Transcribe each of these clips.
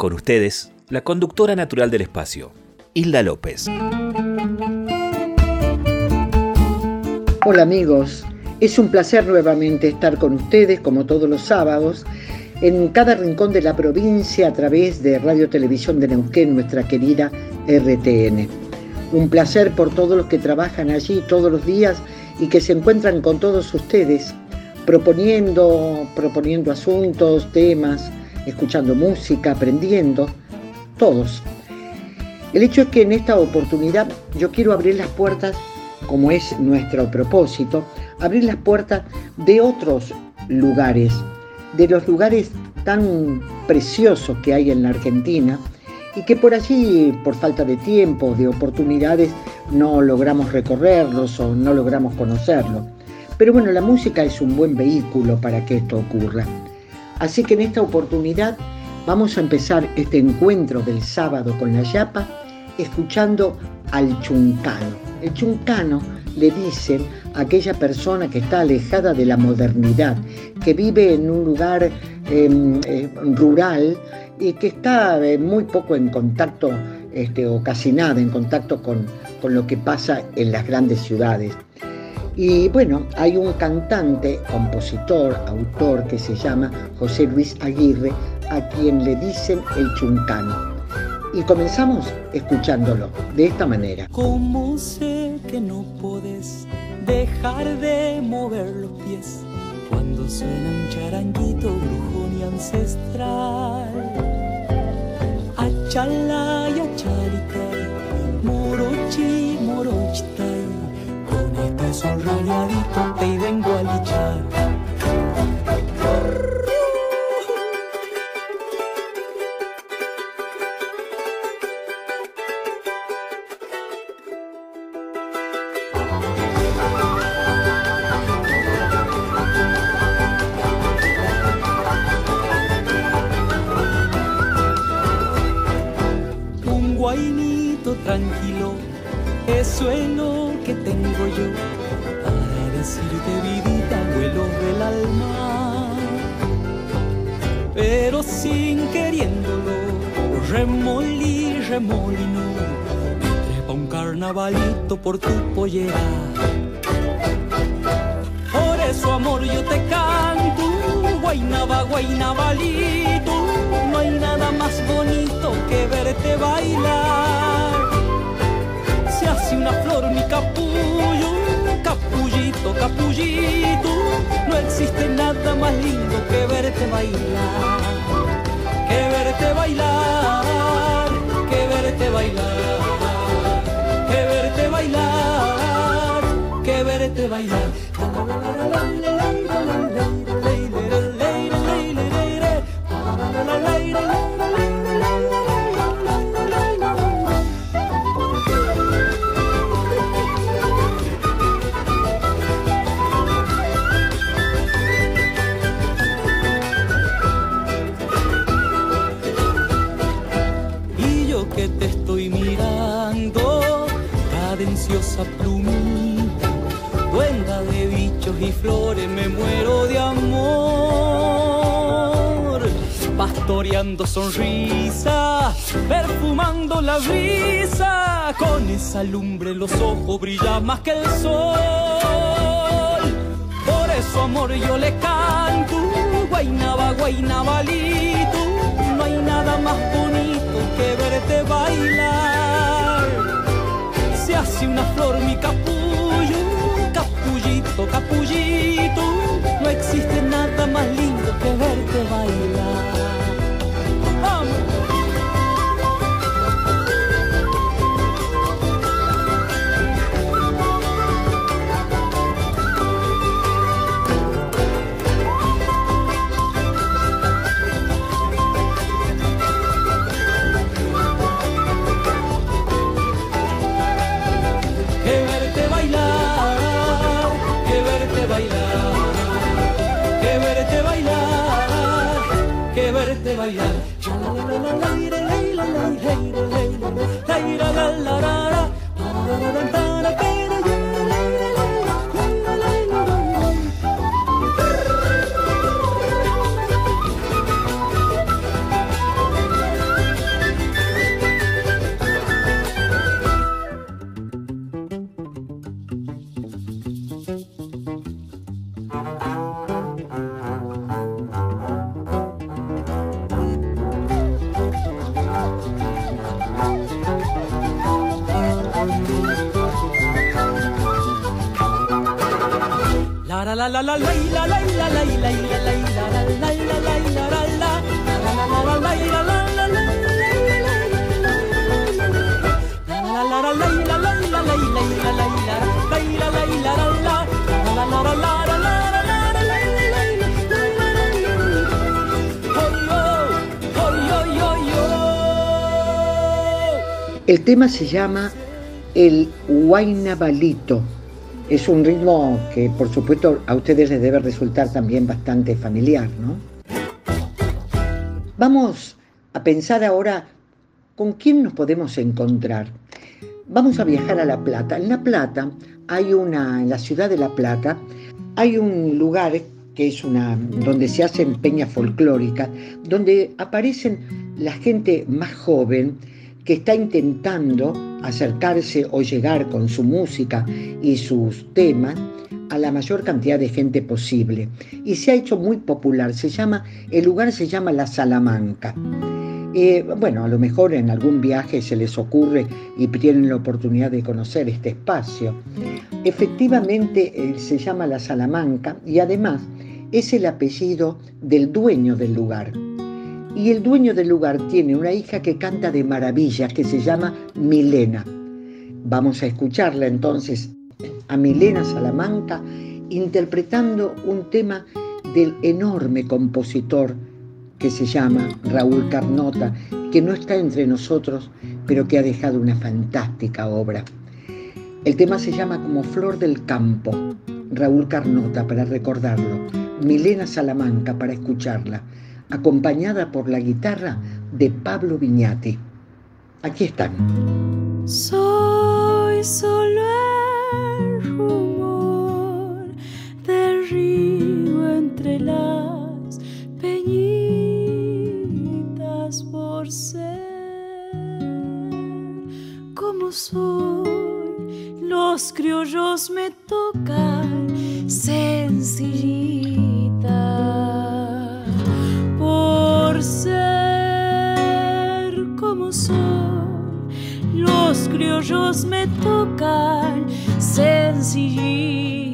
Con ustedes, la conductora natural del espacio, Hilda López. Hola amigos, es un placer nuevamente estar con ustedes como todos los sábados en cada rincón de la provincia a través de Radio Televisión de Neuquén, nuestra querida RTN. Un placer por todos los que trabajan allí todos los días y que se encuentran con todos ustedes, proponiendo, proponiendo asuntos, temas, escuchando música, aprendiendo, todos. El hecho es que en esta oportunidad yo quiero abrir las puertas, como es nuestro propósito, abrir las puertas de otros lugares, de los lugares tan preciosos que hay en la Argentina y que por allí, por falta de tiempo, de oportunidades, no logramos recorrerlos o no logramos conocerlos. Pero bueno, la música es un buen vehículo para que esto ocurra. Así que en esta oportunidad vamos a empezar este encuentro del sábado con la Yapa escuchando al chuncano. El chuncano le dicen a aquella persona que está alejada de la modernidad, que vive en un lugar eh, eh, rural y que está eh, muy poco en contacto este, o casi nada en contacto con, con lo que pasa en las grandes ciudades. Y bueno, hay un cantante, compositor, autor que se llama José Luis Aguirre, a quien le dicen el chuncano. Y comenzamos escuchándolo de esta manera. ¿Cómo sé que no podés dejar de mover los pies cuando suena un charanguito brujón y ancestral? Achala y acharitai, morochi, morochitai, este sol rayadito te vengo a lichar. Un guainito tranquilo, remolí, remolino, trepa un carnavalito por tu pollera. Por eso, amor, yo te canto, guainaba, guainabalito. No hay nada más bonito que verte bailar. Se hace una flor mi capullo, capullito, capullito. No existe nada más lindo que verte bailar. Verte bailar, que verte bailar, que verte bailar, que verte bailar. me muero de amor. Pastoreando sonrisa, perfumando la brisa, con esa lumbre los ojos brillan más que el sol. Por eso amor yo le canto, guainaba, guainabalito, no hay nada más bonito que verte bailar. Se hace una flor mi capuz capullito, no existe nada más lindo que verte bailar. verte bailar. Pero El tema se llama El Huaynabalito es un ritmo que por supuesto a ustedes les debe resultar también bastante familiar, ¿no? Vamos a pensar ahora con quién nos podemos encontrar. Vamos a viajar a La Plata. En La Plata hay una, en la ciudad de La Plata, hay un lugar que es una, donde se hacen peñas folclóricas, donde aparecen la gente más joven que está intentando acercarse o llegar con su música y sus temas a la mayor cantidad de gente posible. Y se ha hecho muy popular. Se llama, el lugar se llama La Salamanca. Eh, bueno, a lo mejor en algún viaje se les ocurre y tienen la oportunidad de conocer este espacio. Efectivamente eh, se llama La Salamanca y además es el apellido del dueño del lugar. Y el dueño del lugar tiene una hija que canta de maravillas, que se llama Milena. Vamos a escucharla entonces a Milena Salamanca interpretando un tema del enorme compositor que se llama Raúl Carnota, que no está entre nosotros, pero que ha dejado una fantástica obra. El tema se llama como Flor del Campo, Raúl Carnota para recordarlo, Milena Salamanca para escucharla acompañada por la guitarra de Pablo Viñati. Aquí están. Soy solo el rumor del río entre las peñitas por ser como soy. Los criollos me tocan sencillita ser como soy. Los criollos me tocan sencillito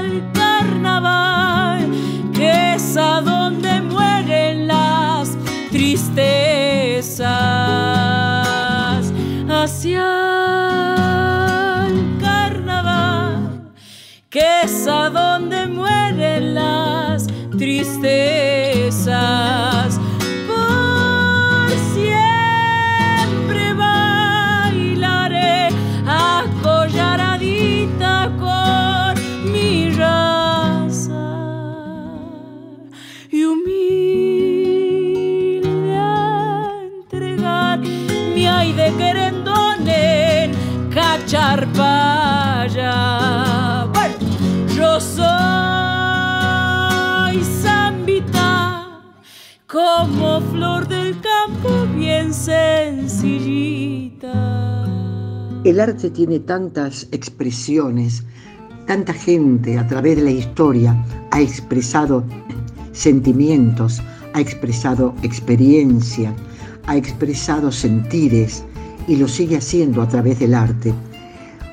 el carnaval, que es a donde mueren las tristezas. Hacia el carnaval, que es a donde mueren las tristezas. Sencillita. El arte tiene tantas expresiones, tanta gente a través de la historia ha expresado sentimientos, ha expresado experiencia, ha expresado sentires y lo sigue haciendo a través del arte.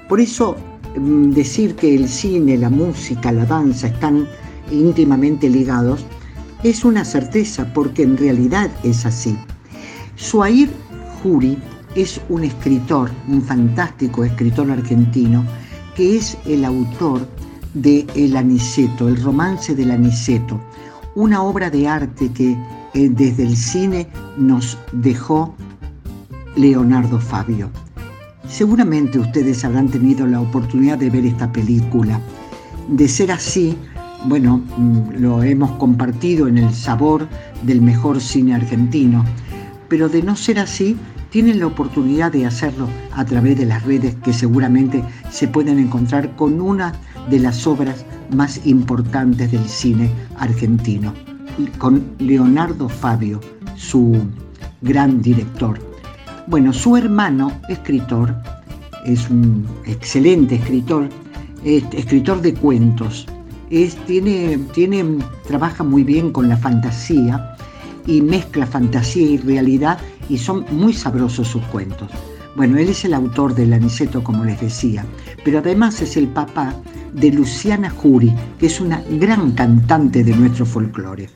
Por eso mm, decir que el cine, la música, la danza están íntimamente ligados es una certeza porque en realidad es así. Suair Juri es un escritor, un fantástico escritor argentino, que es el autor de El Aniceto, el romance del Aniceto, una obra de arte que eh, desde el cine nos dejó Leonardo Fabio. Seguramente ustedes habrán tenido la oportunidad de ver esta película. De ser así, bueno, mm, lo hemos compartido en el sabor del mejor cine argentino, pero de no ser así, tienen la oportunidad de hacerlo a través de las redes que seguramente se pueden encontrar con una de las obras más importantes del cine argentino, con Leonardo Fabio, su gran director. Bueno, su hermano, escritor, es un excelente escritor, es escritor de cuentos, es, tiene, tiene, trabaja muy bien con la fantasía y mezcla fantasía y realidad y son muy sabrosos sus cuentos. Bueno, él es el autor del Aniceto, como les decía, pero además es el papá de Luciana Jury, que es una gran cantante de nuestro folclore.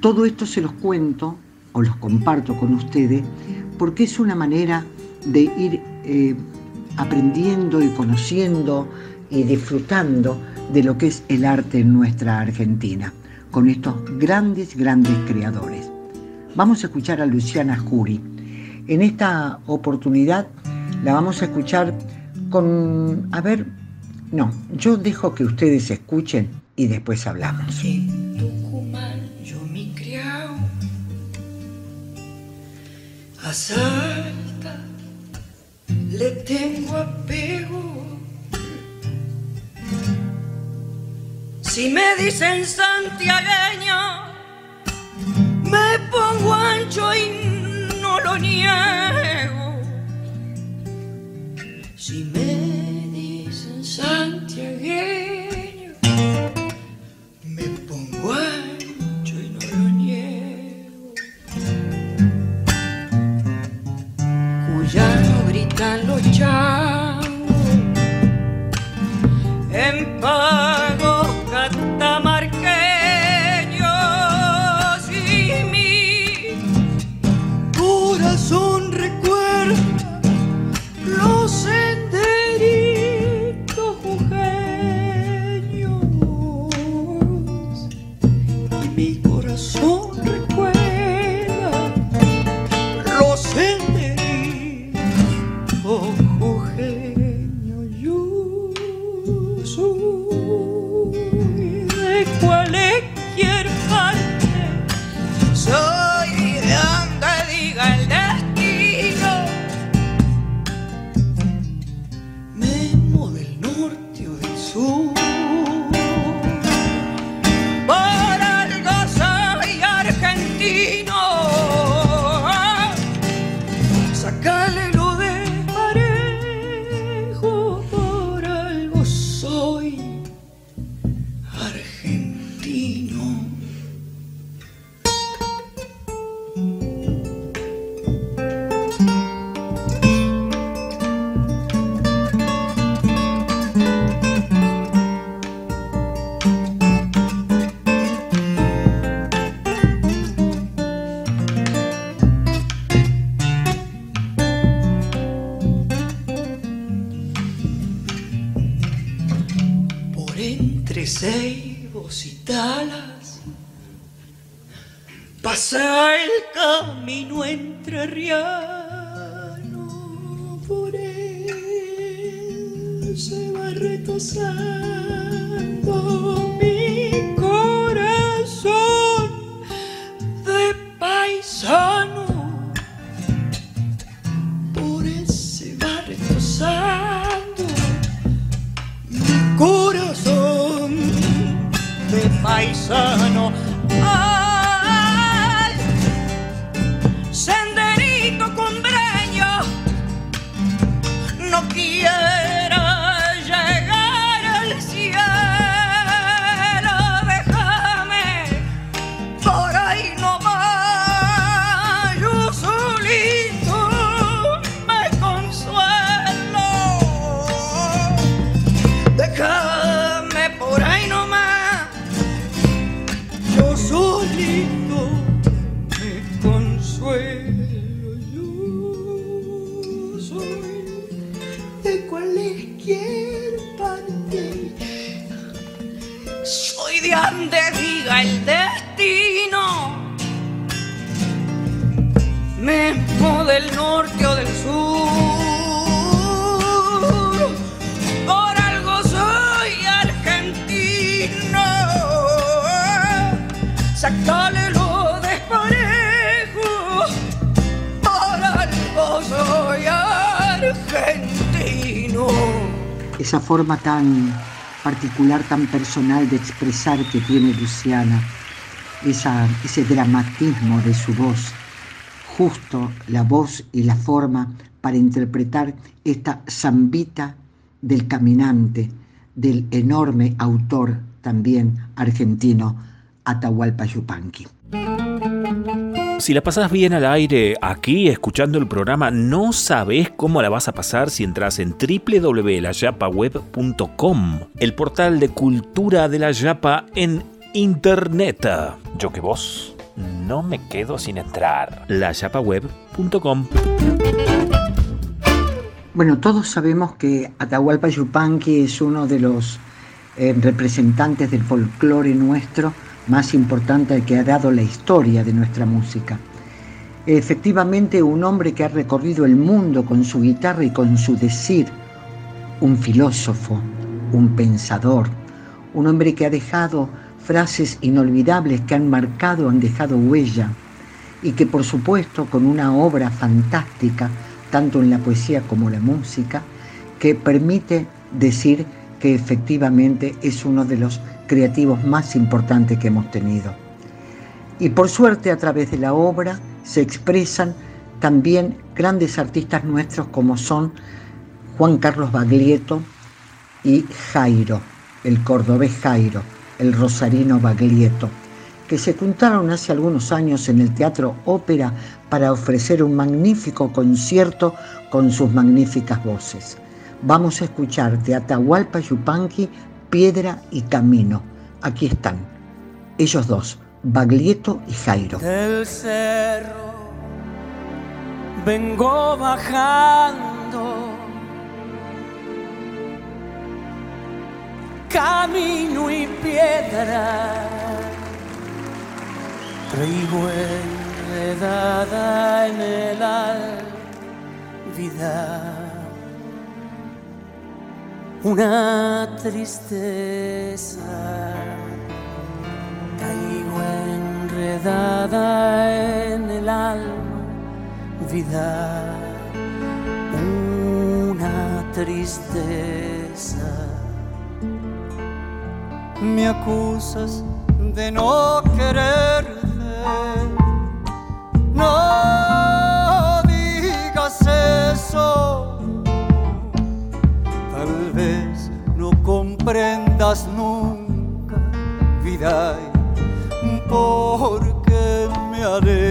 Todo esto se los cuento o los comparto con ustedes porque es una manera de ir eh, aprendiendo y conociendo y disfrutando de lo que es el arte en nuestra Argentina, con estos grandes, grandes creadores. Vamos a escuchar a Luciana Jury. En esta oportunidad la vamos a escuchar con, a ver, no, yo dejo que ustedes escuchen y después hablamos. Yo a Salta le tengo apego. Si me dicen santiagueño, me pongo ancho y no lo niego. Si me dicen santiagueño, me pongo ancho y no lo niego. Cuyano gritan los changos en pagos paisano. Forma tan particular, tan personal de expresar que tiene Luciana, ese dramatismo de su voz, justo la voz y la forma para interpretar esta zambita del caminante, del enorme autor también argentino Atahualpa Yupanqui. Si la pasás bien al aire aquí escuchando el programa, no sabes cómo la vas a pasar si entras en www.layapaweb.com, el portal de cultura de la Yapa en internet. Yo que vos no me quedo sin entrar. layapaweb.com. Bueno, todos sabemos que Atahualpa Yupanqui es uno de los eh, representantes del folclore nuestro más importante que ha dado la historia de nuestra música. Efectivamente, un hombre que ha recorrido el mundo con su guitarra y con su decir, un filósofo, un pensador, un hombre que ha dejado frases inolvidables que han marcado, han dejado huella y que por supuesto con una obra fantástica, tanto en la poesía como en la música, que permite decir que efectivamente es uno de los creativos más importantes que hemos tenido. Y por suerte a través de la obra se expresan también grandes artistas nuestros como son Juan Carlos Baglietto y Jairo, el cordobés Jairo, el rosarino Baglietto, que se juntaron hace algunos años en el Teatro Ópera para ofrecer un magnífico concierto con sus magníficas voces. Vamos a escuchar de Atahualpa Yupanqui Piedra y Camino. Aquí están, ellos dos, Baglietto y Jairo. Del cerro vengo bajando, camino y piedra, traigo enredada en el vida una tristeza. Caigo enredada en el alma, vida, una tristeza. Me acusas de no quererte, nunca, vida, porque me alejo.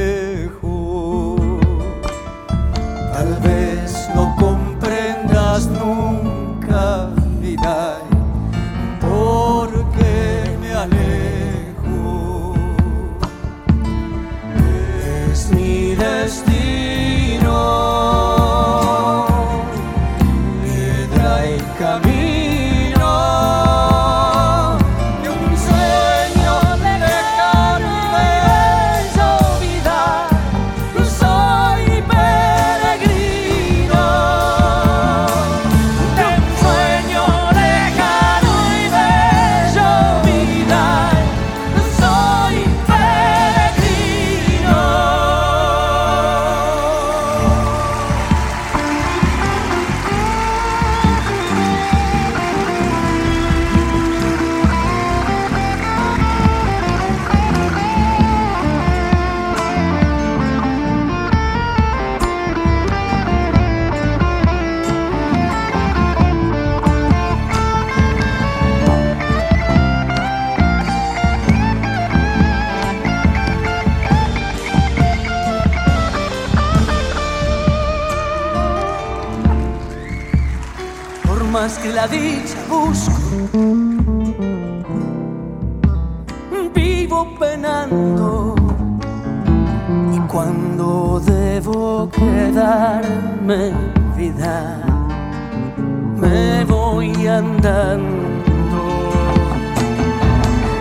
Cuando debo quedarme vida, me voy andando.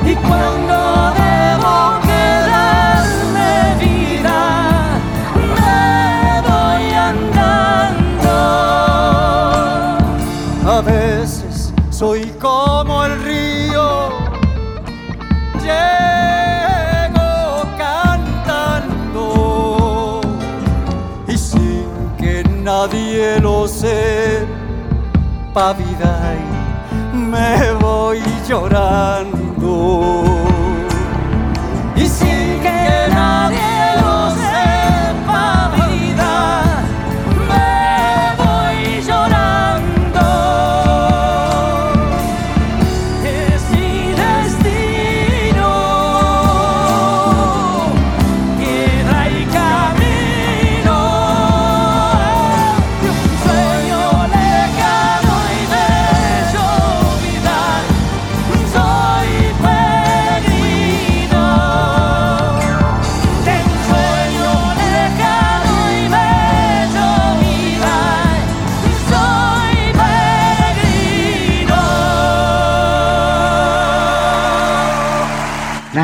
Y cuando debo quedarme vida, me voy andando. A veces soy nadie lo sepa vida y me voy llorando.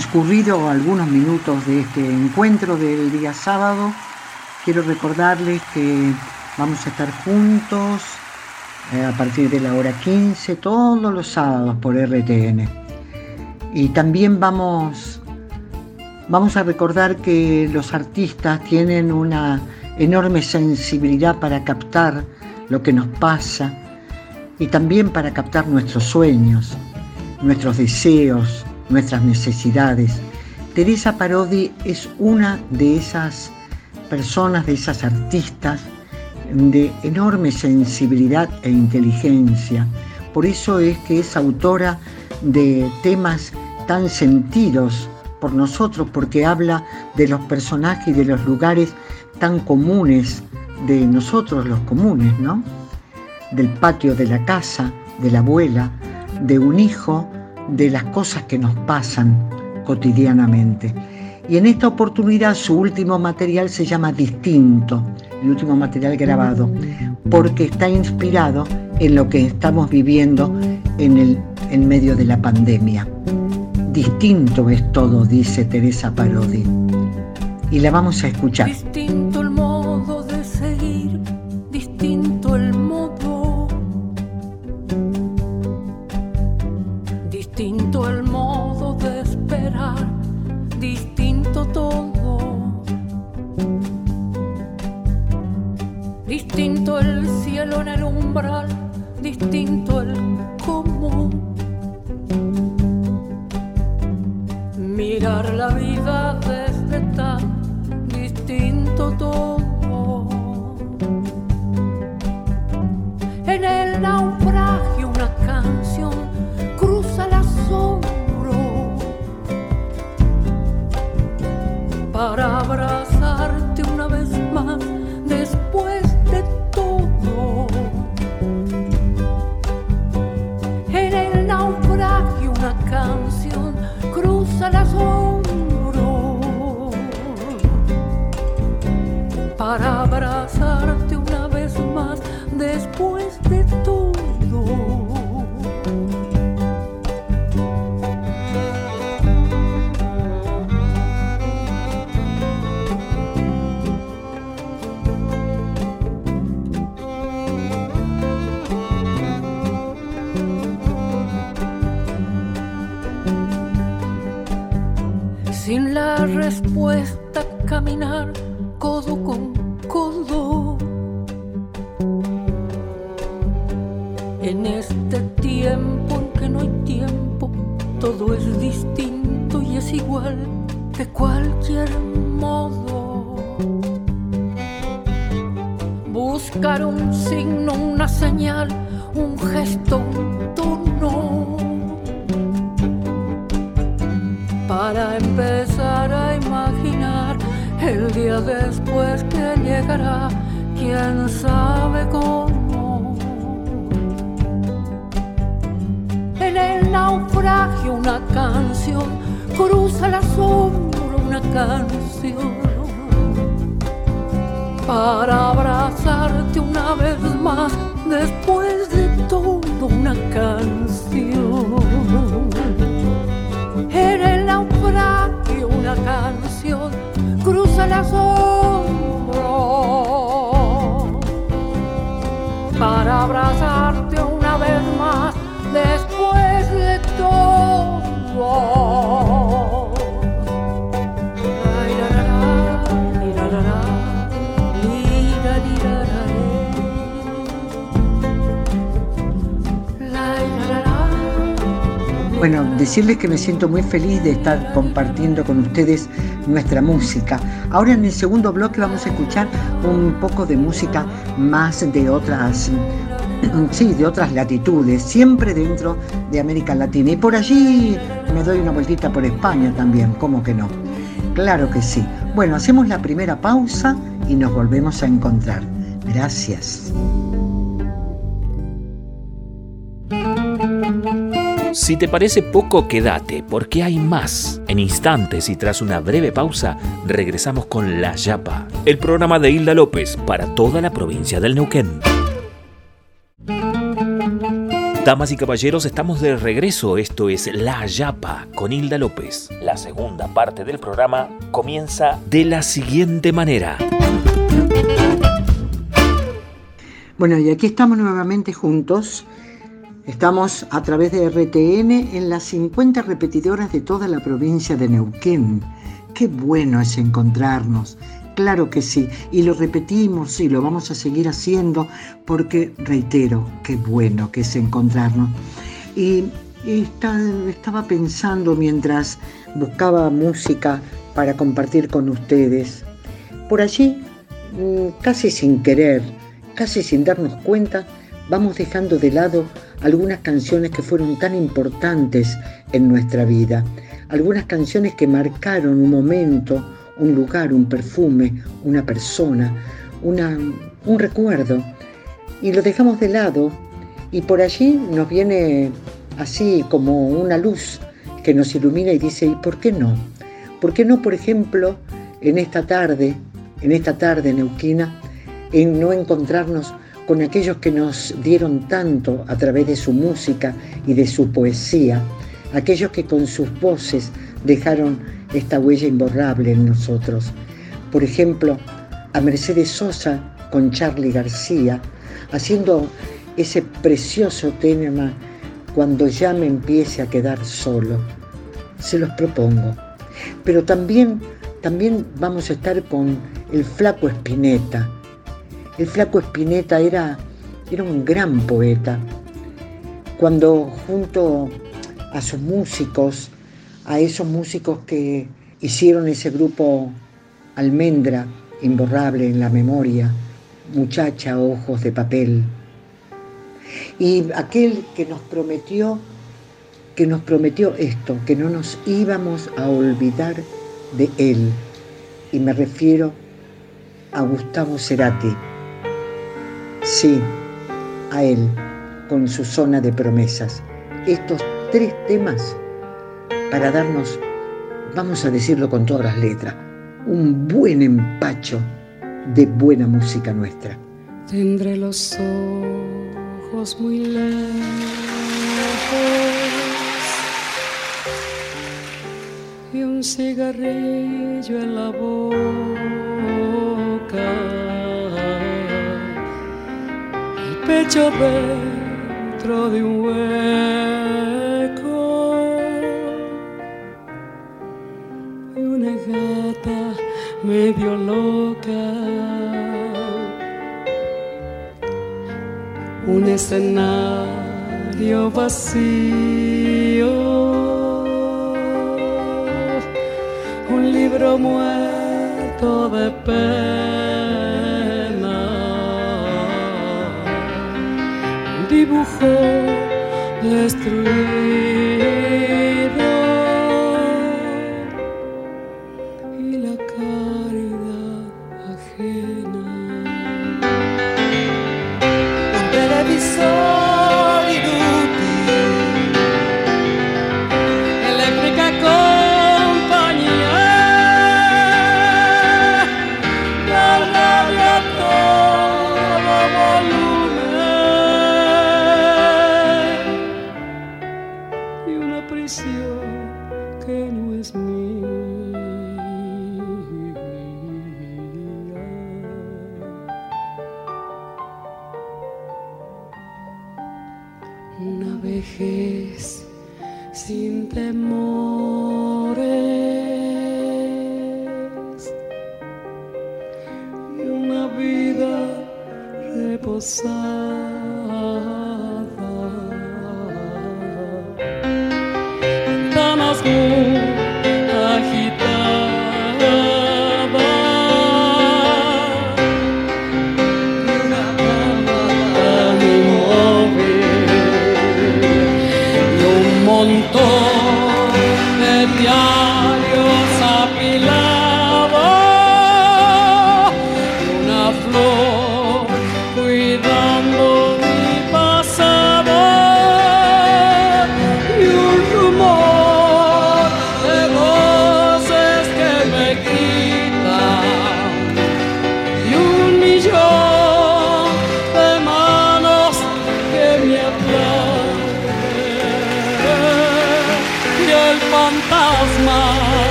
Transcurrido algunos minutos de este encuentro del día sábado, quiero recordarles que vamos a estar juntos eh, a partir de la hora 15 todos los sábados por RTN. Y también vamos, vamos a recordar que los artistas tienen una enorme sensibilidad para captar lo que nos pasa y también para captar nuestros sueños, nuestros deseos, nuestras necesidades. Teresa Parodi es una de esas personas, de esas artistas de enorme sensibilidad e inteligencia. Por eso es que es autora de temas tan sentidos por nosotros, porque habla de los personajes y de los lugares tan comunes de nosotros los comunes, ¿no? Del patio de la casa, de la abuela, de un hijo, de las cosas que nos pasan cotidianamente. Y en esta oportunidad su último material se llama Distinto, el último material grabado, porque está inspirado en lo que estamos viviendo en, el, en medio de la pandemia. Distinto es todo, dice Teresa Parodi. Y la vamos a escuchar. Distinto para abrazarte una vez más después decirles que me siento muy feliz de estar compartiendo con ustedes nuestra música. Ahora en el segundo bloque vamos a escuchar un poco de música más de otras, sí, de otras latitudes, siempre dentro de América Latina. Y por allí me doy una vueltita por España también, ¿cómo que no? Claro que sí. Bueno, hacemos la primera pausa y nos volvemos a encontrar. Gracias. Si te parece poco, quédate, porque hay más. En instantes y tras una breve pausa, regresamos con La Yapa, el programa de Hilda López para toda la provincia del Neuquén. Damas y caballeros, estamos de regreso. Esto es La Yapa con Hilda López. La segunda parte del programa comienza de la siguiente manera. Bueno, y aquí estamos nuevamente juntos Estamos a través de RTN en las 50 repetidoras de toda la provincia de Neuquén. Qué bueno es encontrarnos. Claro que sí, y lo repetimos y lo vamos a seguir haciendo porque, reitero, qué bueno que es encontrarnos. Y, estaba pensando mientras buscaba música para compartir con ustedes. Por allí, mm, casi sin querer, casi sin darnos cuenta, vamos dejando de lado algunas canciones que fueron tan importantes en nuestra vida, algunas canciones que marcaron un momento, un lugar, un perfume, una persona, una, un recuerdo, y lo dejamos de lado y por allí nos viene así como una luz que nos ilumina y dice, ¿y por qué no? ¿Por qué no, por ejemplo, en esta tarde, en esta tarde neuquina, en no encontrarnos con aquellos que nos dieron tanto a través de su música y de su poesía, aquellos que con sus voces dejaron esta huella imborrable en nosotros. Por ejemplo, a Mercedes Sosa con Charlie García, haciendo ese precioso tema cuando ya me empiece a quedar solo. Se los propongo. Pero también, también vamos a estar con el flaco Espineta, el flaco Espineta era, era un gran poeta. Cuando junto a sus músicos, a esos músicos que hicieron ese grupo Almendra, imborrable en la memoria, muchacha, ojos de papel, y aquel que nos prometió, que nos prometió esto, que no nos íbamos a olvidar de él. Y me refiero a Gustavo Cerati. Sí, a Él, con su zona de promesas. Estos tres temas para darnos, vamos a decirlo con todas las letras, un buen empacho de buena música nuestra. Tendré los ojos muy lejos y un cigarrillo en la boca pecho dentro de un hueco una gata medio loca. Un escenario vacío, un libro muerto de pena dibujo destruido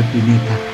Espineta.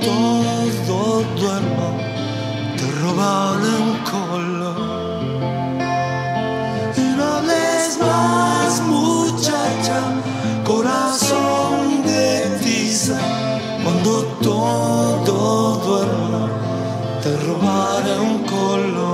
todo duermo, te roban un color. Y no hables más, muchacha, corazón de tiza. Cuando todo duermo, te robaré un color.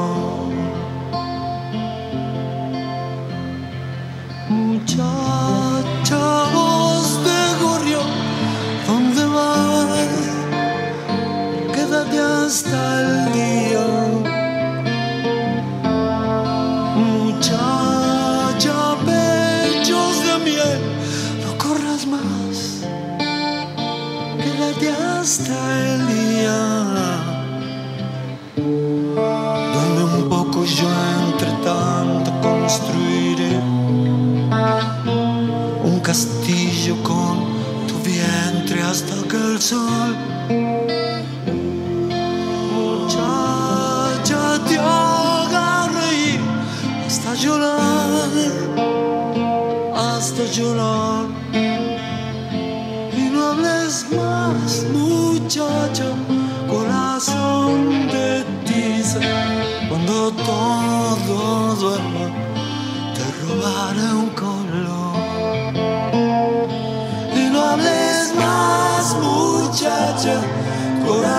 girl soul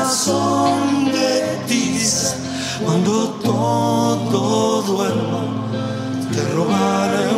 corazón de ti. Cuando todo duerma, te robaré.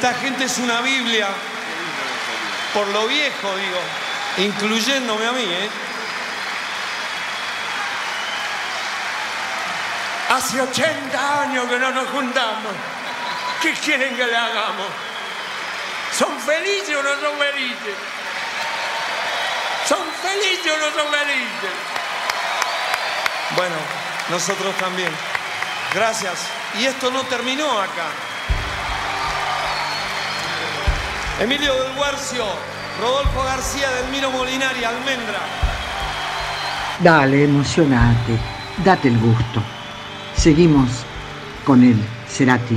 Esta gente es una Biblia, por lo viejo digo, incluyéndome a mí, ¿eh? Hace 80 años que no nos juntamos. ¿Qué quieren que le hagamos? ¿Son felices o no son felices? ¿Son felices o no son felices? Bueno, nosotros también. Gracias. Y esto no terminó acá. Emilio del Guarcio, Rodolfo García del Miro Molinari, Almendra. Dale, emocionate, date el gusto. Seguimos con él, Cerati.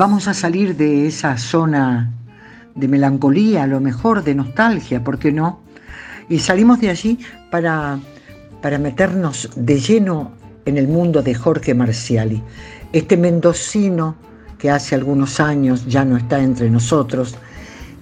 Vamos a salir de esa zona de melancolía, a lo mejor de nostalgia, ¿por qué no? Y salimos de allí para, para meternos de lleno en el mundo de Jorge Marciali, este mendocino que hace algunos años ya no está entre nosotros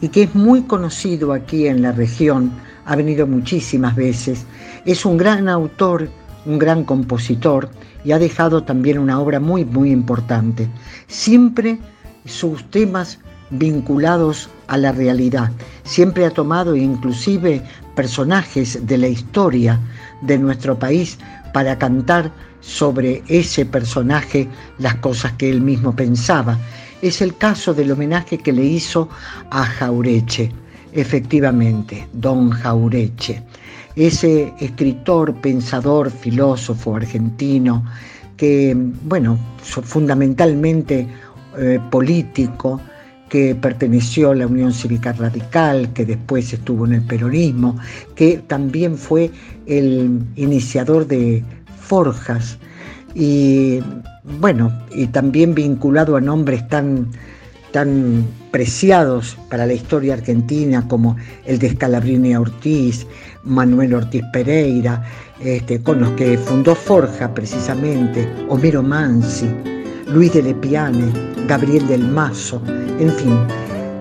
y que es muy conocido aquí en la región, ha venido muchísimas veces, es un gran autor, un gran compositor y ha dejado también una obra muy, muy importante. Siempre sus temas vinculados a la realidad. Siempre ha tomado inclusive personajes de la historia de nuestro país para cantar sobre ese personaje las cosas que él mismo pensaba. Es el caso del homenaje que le hizo a Jaureche. Efectivamente, don Jaureche, ese escritor, pensador, filósofo argentino, que, bueno, fundamentalmente eh, político, que perteneció a la Unión Cívica Radical, que después estuvo en el peronismo, que también fue el iniciador de Forjas. Y bueno, y también vinculado a nombres tan, tan preciados para la historia argentina como el de Scalabrini Ortiz, Manuel Ortiz Pereira, este, con los que fundó Forja precisamente, Homero Mansi, Luis de Lepiane, Gabriel del Mazo, en fin,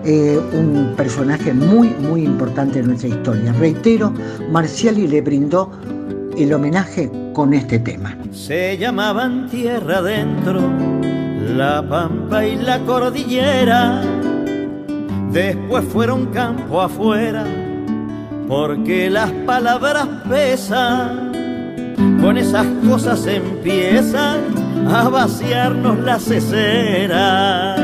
eh, un personaje muy, muy importante en nuestra historia. Reitero, Marciali le brindó el homenaje con este tema. Se llamaban tierra adentro, la pampa y la cordillera, después fueron campo afuera, porque las palabras pesan, con esas cosas empiezan a vaciarnos la cesera.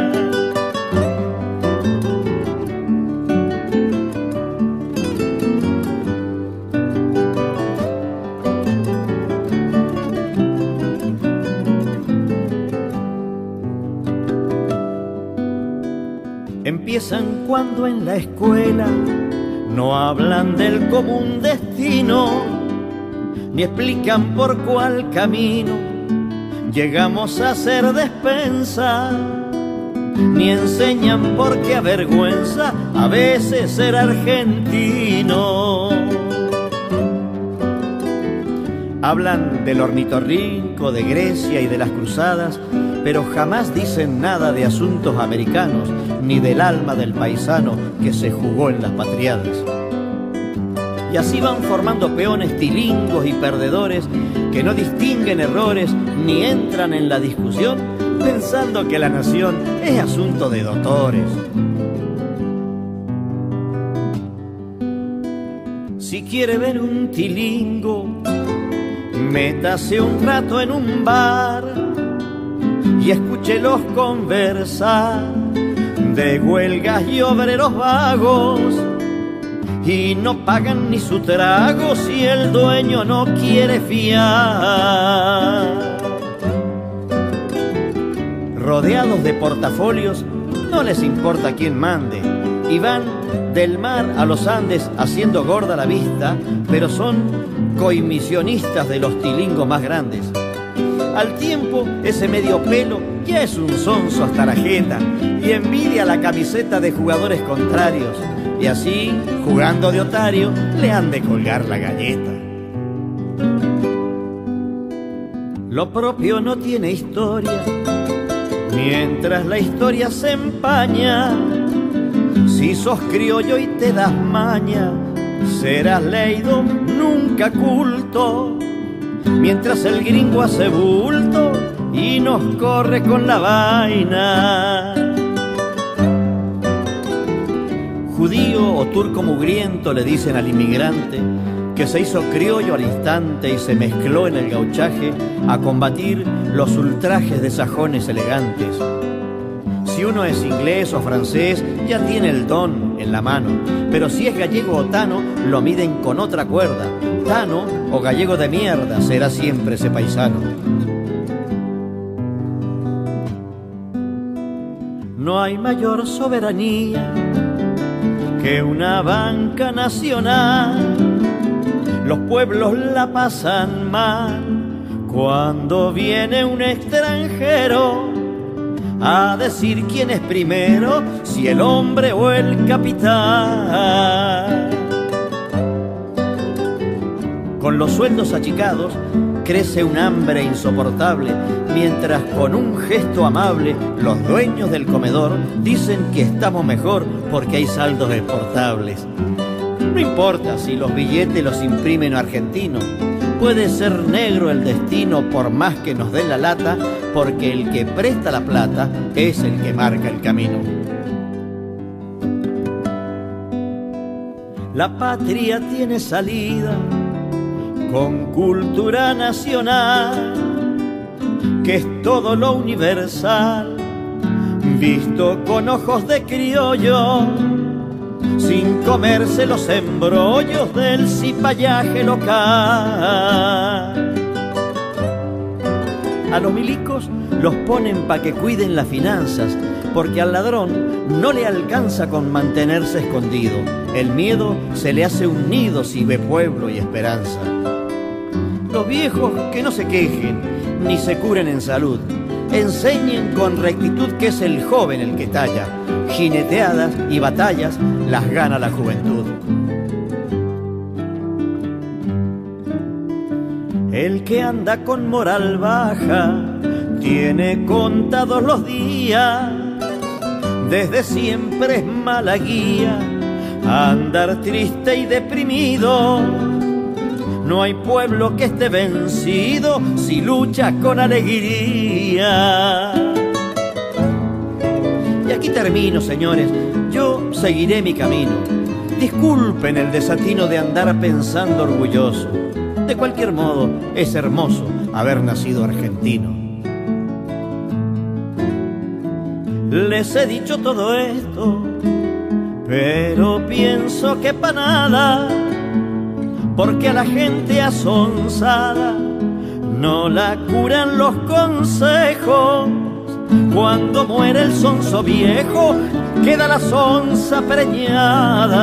Empiezan cuando en la escuela no hablan del común destino, ni explican por cuál camino llegamos a ser despensa, ni enseñan por qué avergüenza a veces ser argentino. Hablan del ornitorrinco, de Grecia y de las cruzadas, pero jamás dicen nada de asuntos americanos, ni del alma del paisano que se jugó en las patriadas. Y así van formando peones tilingos y perdedores que no distinguen errores ni entran en la discusión pensando que la nación es asunto de doctores. Si quiere ver un tilingo, métase un rato en un bar y escúchelos conversar de huelgas y obreros vagos y no pagan ni su trago si el dueño no quiere fiar. Rodeados de portafolios, no les importa quién mande y van del mar a los Andes haciendo gorda la vista, pero son coimisionistas de los tilingos más grandes. Al tiempo, ese medio pelo ya es un sonso hasta la jeta y envidia la camiseta de jugadores contrarios. Y así, jugando de otario, le han de colgar la galleta. Lo propio no tiene historia, mientras la historia se empaña. Si sos criollo y te das maña, serás leído, nunca culto. Mientras el gringo hace bulto y nos corre con la vaina. Judío o turco mugriento le dicen al inmigrante que se hizo criollo al instante y se mezcló en el gauchaje a combatir los ultrajes de sajones elegantes. Si uno es inglés o francés, ya tiene el don en la mano, pero si es gallego o tano, lo miden con otra cuerda. Tano o gallego de mierda será siempre ese paisano. No hay mayor soberanía que una banca nacional. Los pueblos la pasan mal cuando viene un extranjero a decir quién es primero, si el hombre o el capital. Con los sueldos achicados crece un hambre insoportable, mientras con un gesto amable los dueños del comedor dicen que estamos mejor porque hay saldos exportables. No importa si los billetes los imprimen argentinos, puede ser negro el destino por más que nos den la lata, porque el que presta la plata es el que marca el camino. La patria tiene salida con cultura nacional, que es todo lo universal, visto con ojos de criollo, sin comerse los embrollos del cipallaje local. A los milicos los ponen para que cuiden las finanzas, porque al ladrón no le alcanza con mantenerse escondido. El miedo se le hace un nido si ve pueblo y esperanza. Los viejos que no se quejen ni se curen en salud, enseñen con rectitud que es el joven el que talla. Jineteadas y batallas las gana la juventud. El que anda con moral baja tiene contados los días, desde siempre es mala guía, andar triste y deprimido. No hay pueblo que esté vencido si lucha con alegría. Y aquí termino, señores, yo seguiré mi camino. Disculpen el desatino de andar pensando orgulloso. De cualquier modo, es hermoso haber nacido argentino. Les he dicho todo esto, pero pienso que para nada, porque a la gente asonsada no la curan los consejos. Cuando muere el sonso viejo, queda la sonza preñada.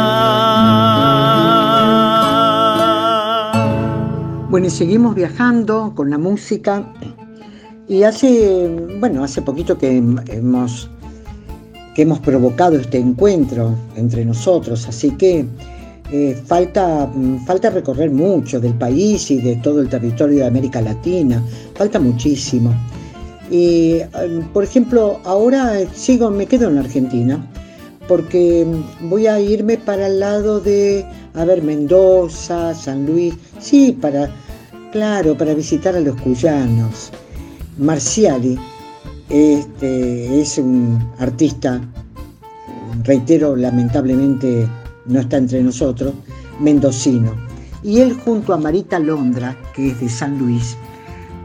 Bueno, y seguimos viajando con la música. Y hace, bueno, hace poquito que hemos, que hemos provocado este encuentro entre nosotros, así que eh, falta, falta recorrer mucho del país y de todo el territorio de América Latina, falta muchísimo. Y, por ejemplo, ahora sigo, me quedo en Argentina, porque voy a irme para el lado de, a ver, Mendoza, San Luis, sí, para, claro, para visitar a los cuyanos. Marciali este, es un artista, reitero, lamentablemente no está entre nosotros, mendocino. Y él junto a Marita Londra, que es de San Luis,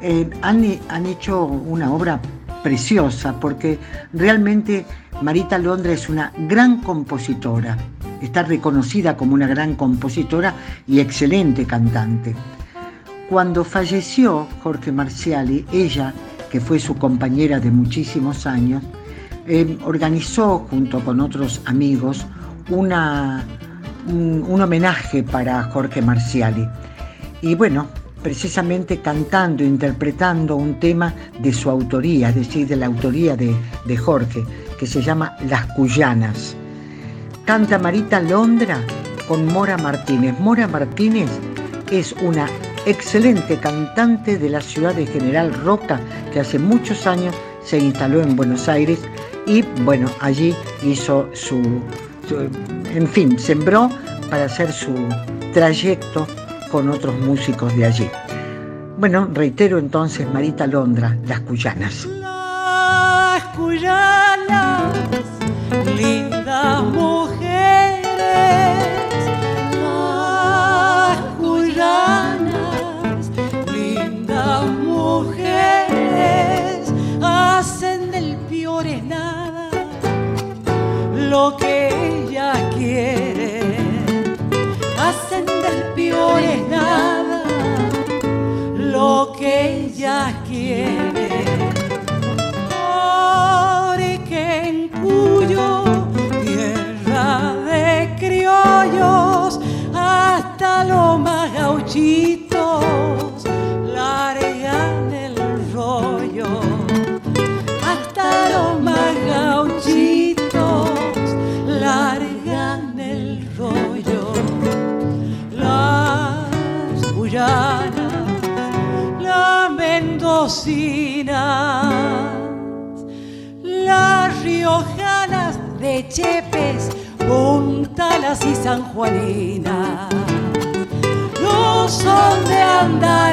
eh, han, han, hecho una obra preciosa porque realmente Marita Londra es una gran compositora, está reconocida como una gran compositora y excelente cantante. Cuando falleció Jorge Marciali, ella, que fue su compañera de muchísimos años, eh, organizó junto con otros amigos una, un, homenaje para Jorge Marciali. Y bueno, precisamente cantando, interpretando un tema de su autoría, es decir, de la autoría de, de Jorge, que se llama Las Cuyanas. Canta Marita Londra con Mora Martínez. Mora Martínez es una excelente cantante de la ciudad de General Roca, que hace muchos años se instaló en Buenos Aires y bueno, allí hizo su en fin, sembró para hacer su trayecto con otros músicos de allí. Bueno, reitero entonces Marita Londra, Las Cuyanas. Las Cuyanas, lindas del piores nada lo que ella quiere. Porque en Cuyo, tierra de criollos, hasta los más gauchitos las riojanas de Chepes, Puntalas y San Juanina. No son de andar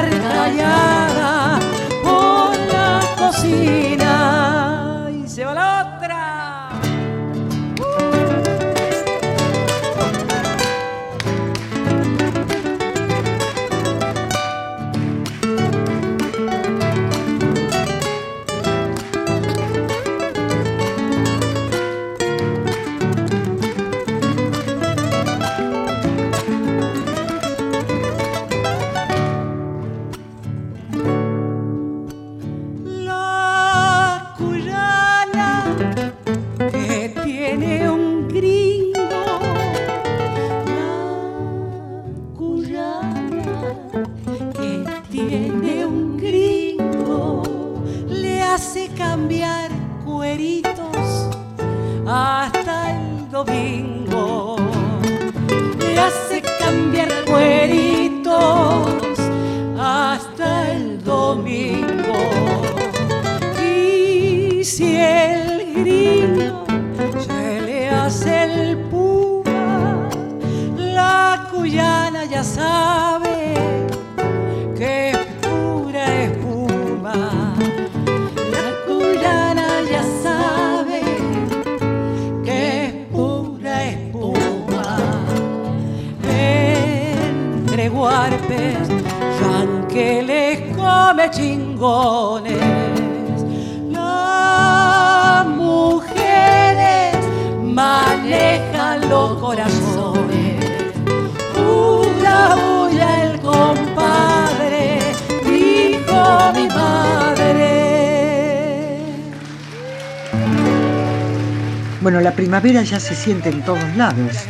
la primavera ya se siente en todos lados.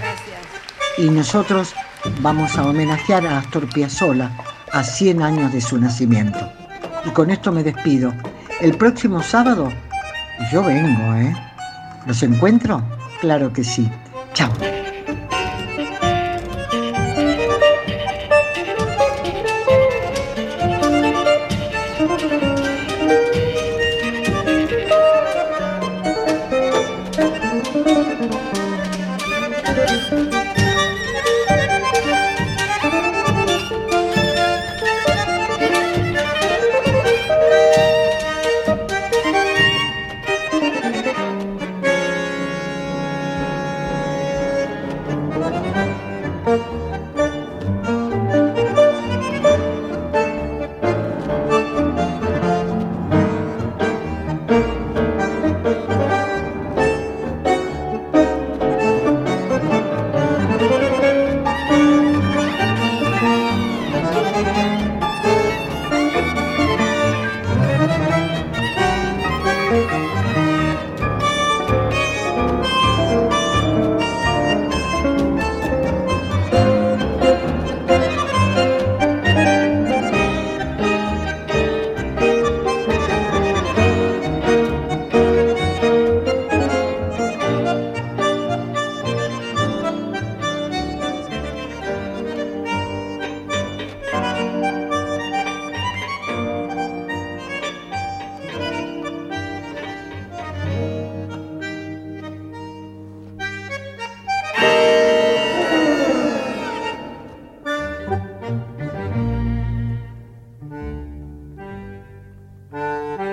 Y nosotros vamos a homenajear a Astor Piazzolla a 100 años de su nacimiento. Y con esto me despido. El próximo sábado yo vengo, ¿eh? ¿Los encuentro? Claro que sí. Chao. Música